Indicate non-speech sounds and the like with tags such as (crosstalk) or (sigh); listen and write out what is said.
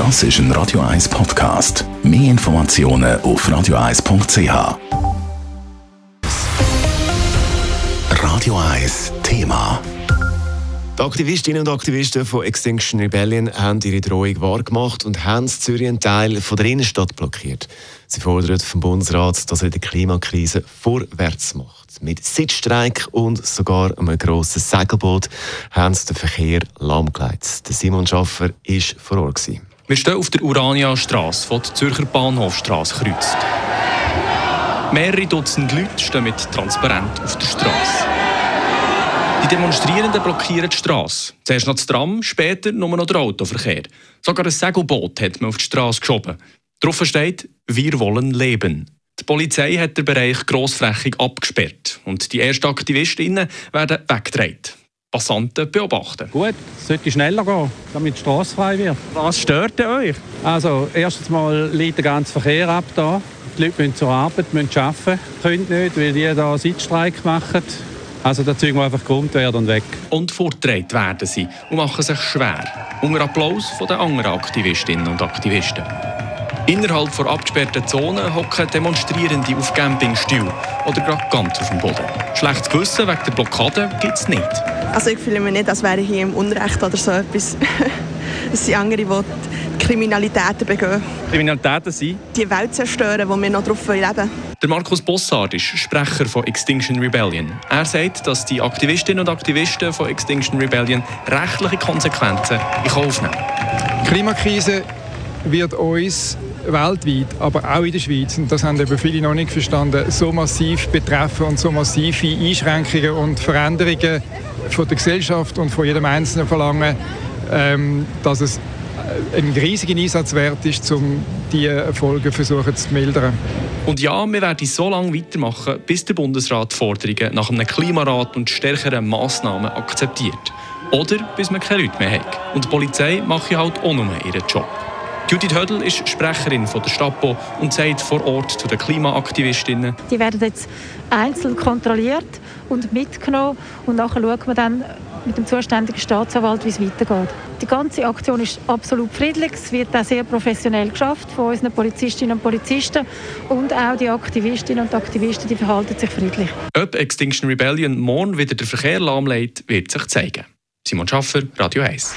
Das ist ein Radio 1 Podcast. Mehr Informationen auf radio1.ch. Radio 1 Thema. Die Aktivistinnen und Aktivisten von Extinction Rebellion haben ihre Drohung wahrgemacht und haben Zürich einen Teil von der Innenstadt blockiert. Sie fordern vom Bundesrat, dass er die Klimakrise vorwärts macht. Mit Sitzstreik und sogar einem grossen Segelboot haben sie den Verkehr lahmgelegt. Simon Schaffer war vor Ort. Wir stehen auf der Urania-Straße, die die Zürcher Bahnhofstraße kreuzt. Mehrere Dutzend Leute stehen mit Transparent auf der Straße. Die Demonstrierenden blockieren die Straße. Zuerst noch das Tram, später nur noch der Autoverkehr. Sogar ein Segelboot hat man auf die Straße geschoben. Darauf steht, wir wollen leben. Die Polizei hat den Bereich grossflächig abgesperrt und die ersten Aktivistinnen werden weggedreht. Passanten beobachten. Gut, es sollte schneller gehen, damit die Straße frei wird. Was stört euch? Also, erstens mal liegt der ganze Verkehr ab da. Die Leute müssen zur Arbeit, müssen arbeiten, können nicht, weil die da Sitzstreik machen. Also da ziehen wir einfach Grund werden und weg. Und vorgedreht werden sie und machen sich schwer. Unter Applaus von den anderen Aktivistinnen und Aktivisten. Innerhalb der abgesperrten Zone hocken Demonstrierende auf Campingstühlen oder gerade ganz auf dem Boden. Schlechtes Gewissen wegen der Blockade gibt es nicht. Also ich fühle mich nicht, als wäre ich hier im Unrecht oder so etwas. (laughs) Es sind andere, die Kriminalitäten begehen. Kriminalitäten sind? Die Welt zerstören, wo wir noch drauf leben wollen. Der Markus Bossard ist Sprecher von Extinction Rebellion. Er sagt, dass die Aktivistinnen und Aktivisten von Extinction Rebellion rechtliche Konsequenzen in Kauf nehmen. Die Klimakrise wird uns weltweit, aber auch in der Schweiz, und das haben eben viele noch nicht verstanden, so massiv betreffen und so massive Einschränkungen und Veränderungen von der Gesellschaft und von jedem Einzelnen verlangen, ähm, dass es ein riesiger Einsatz wert ist, um diese Folgen versuchen zu mildern. Und ja, wir werden so lange weitermachen, bis der Bundesrat Forderungen nach einem Klimarat und stärkeren Massnahmen akzeptiert. Oder bis man keine Leute mehr hat. Und die Polizei macht halt auch nur ihren Job. Judith Hödel ist Sprecherin von der Stapo und sagt vor Ort zu den Klimaaktivistinnen. Die werden jetzt einzeln kontrolliert und mitgenommen und nachher schauen wir dann mit dem zuständigen Staatsanwalt, wie es weitergeht. Die ganze Aktion ist absolut friedlich. Es wird auch sehr professionell geschafft von unseren Polizistinnen und Polizisten und auch die Aktivistinnen und Aktivisten, die verhalten sich friedlich. Ob Extinction Rebellion morgen wieder den Verkehr lahmlegt, wird sich zeigen. Simon Schaffer, Radio 1.